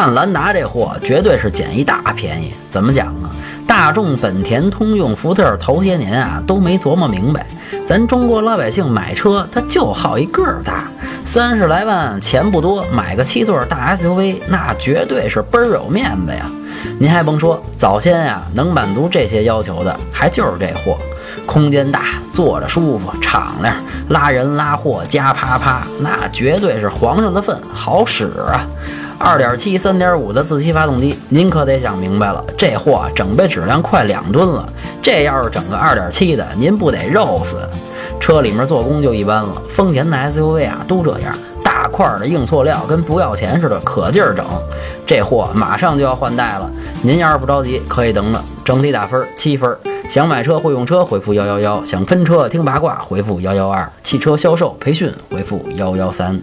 看兰达这货绝对是捡一大便宜。怎么讲啊？大众、本田、通用、福特头些年啊都没琢磨明白，咱中国老百姓买车他就好一个儿大，三十来万钱不多，买个七座大 SUV 那绝对是倍儿有面子呀。您还甭说，早先呀能满足这些要求的还就是这货，空间大，坐着舒服，敞亮，拉人拉货加啪啪，那绝对是皇上的份，好使啊！二点七、三点五的自吸发动机，您可得想明白了，这货整备质量快两吨了。这要是整个二点七的，您不得肉死？车里面做工就一般了，丰田的 SUV 啊都这样，大块的硬塑料跟不要钱似的，可劲儿整。这货马上就要换代了，您要是不着急，可以等等。整体打分七分。想买车会用车，回复幺幺幺；想喷车听八卦，回复幺幺二；汽车销售培训，回复幺幺三。